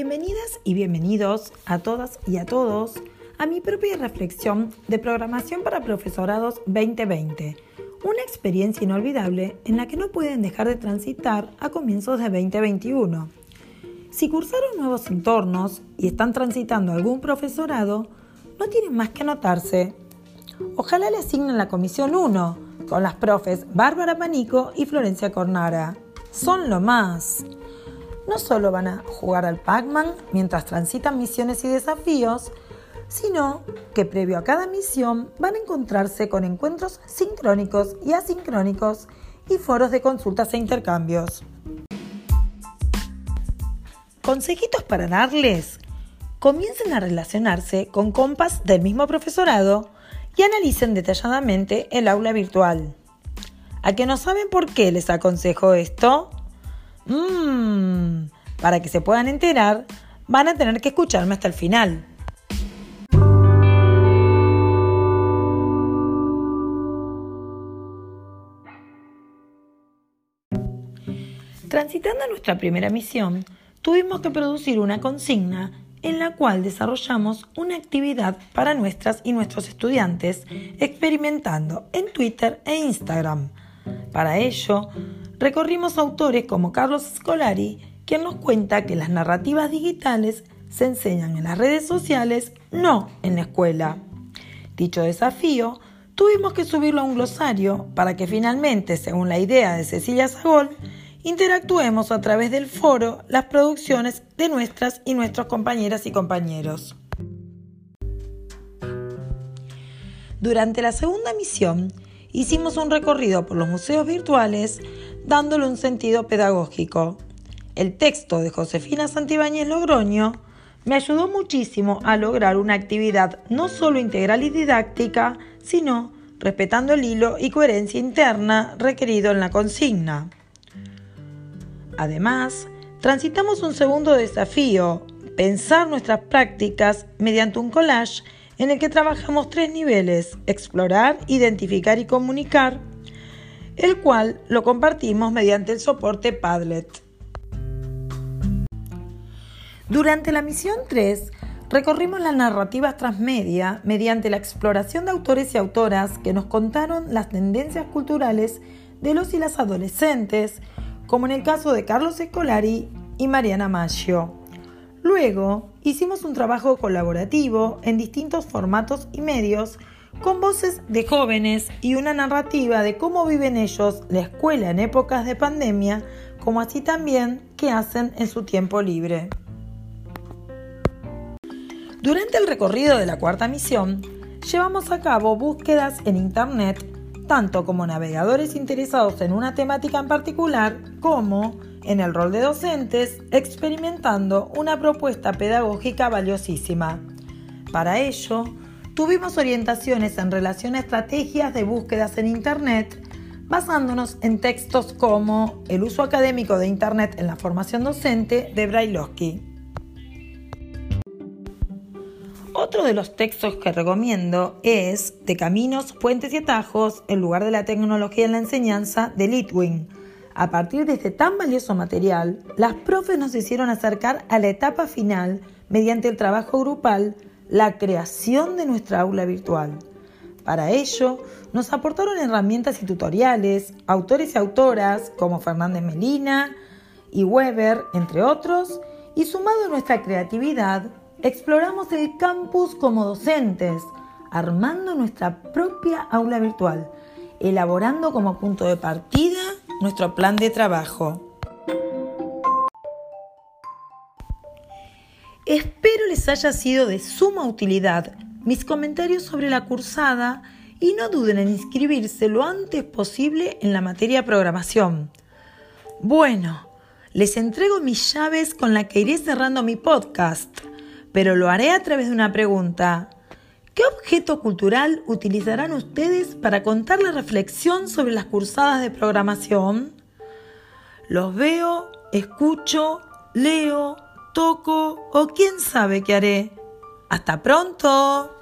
Bienvenidas y bienvenidos a todas y a todos a mi propia reflexión de programación para profesorados 2020, una experiencia inolvidable en la que no pueden dejar de transitar a comienzos de 2021. Si cursaron nuevos entornos y están transitando algún profesorado, no tienen más que anotarse. Ojalá le asignen la comisión 1 con las profes Bárbara Panico y Florencia Cornara. Son lo más no solo van a jugar al Pac-Man mientras transitan misiones y desafíos, sino que previo a cada misión van a encontrarse con encuentros sincrónicos y asincrónicos y foros de consultas e intercambios. Consejitos para darles. Comiencen a relacionarse con compas del mismo profesorado y analicen detalladamente el aula virtual. ¿A que no saben por qué les aconsejo esto? Mmm, para que se puedan enterar, van a tener que escucharme hasta el final. Transitando nuestra primera misión, tuvimos que producir una consigna en la cual desarrollamos una actividad para nuestras y nuestros estudiantes, experimentando en Twitter e Instagram. Para ello, recorrimos autores como Carlos Scolari, quien nos cuenta que las narrativas digitales se enseñan en las redes sociales, no en la escuela. Dicho desafío, tuvimos que subirlo a un glosario para que finalmente, según la idea de Cecilia Sagol, interactuemos a través del foro las producciones de nuestras y nuestros compañeras y compañeros. Durante la segunda misión, hicimos un recorrido por los museos virtuales dándole un sentido pedagógico. El texto de Josefina Santibáñez Logroño me ayudó muchísimo a lograr una actividad no solo integral y didáctica, sino respetando el hilo y coherencia interna requerido en la consigna. Además, transitamos un segundo desafío, pensar nuestras prácticas mediante un collage en el que trabajamos tres niveles, explorar, identificar y comunicar, el cual lo compartimos mediante el soporte Padlet. Durante la misión 3, recorrimos las narrativas transmedia mediante la exploración de autores y autoras que nos contaron las tendencias culturales de los y las adolescentes, como en el caso de Carlos Escolari y Mariana Maggio. Luego, hicimos un trabajo colaborativo en distintos formatos y medios con voces de jóvenes y una narrativa de cómo viven ellos la escuela en épocas de pandemia, como así también qué hacen en su tiempo libre. Durante el recorrido de la cuarta misión, llevamos a cabo búsquedas en Internet, tanto como navegadores interesados en una temática en particular, como en el rol de docentes, experimentando una propuesta pedagógica valiosísima. Para ello, tuvimos orientaciones en relación a estrategias de búsquedas en Internet, basándonos en textos como El uso académico de Internet en la formación docente de Brailovsky. Otro de los textos que recomiendo es De Caminos, Puentes y Atajos, en lugar de la tecnología en la enseñanza, de Litwin, a partir de este tan valioso material, las profes nos hicieron acercar a la etapa final, mediante el trabajo grupal, la creación de nuestra aula virtual. Para ello, nos aportaron herramientas y tutoriales, autores y autoras como Fernández Melina y Weber, entre otros, y sumado a nuestra creatividad, exploramos el campus como docentes, armando nuestra propia aula virtual, elaborando como punto de partida nuestro plan de trabajo. Espero les haya sido de suma utilidad mis comentarios sobre la cursada y no duden en inscribirse lo antes posible en la materia programación. Bueno, les entrego mis llaves con las que iré cerrando mi podcast, pero lo haré a través de una pregunta. ¿Qué objeto cultural utilizarán ustedes para contar la reflexión sobre las cursadas de programación? Los veo, escucho, leo, toco o quién sabe qué haré. Hasta pronto.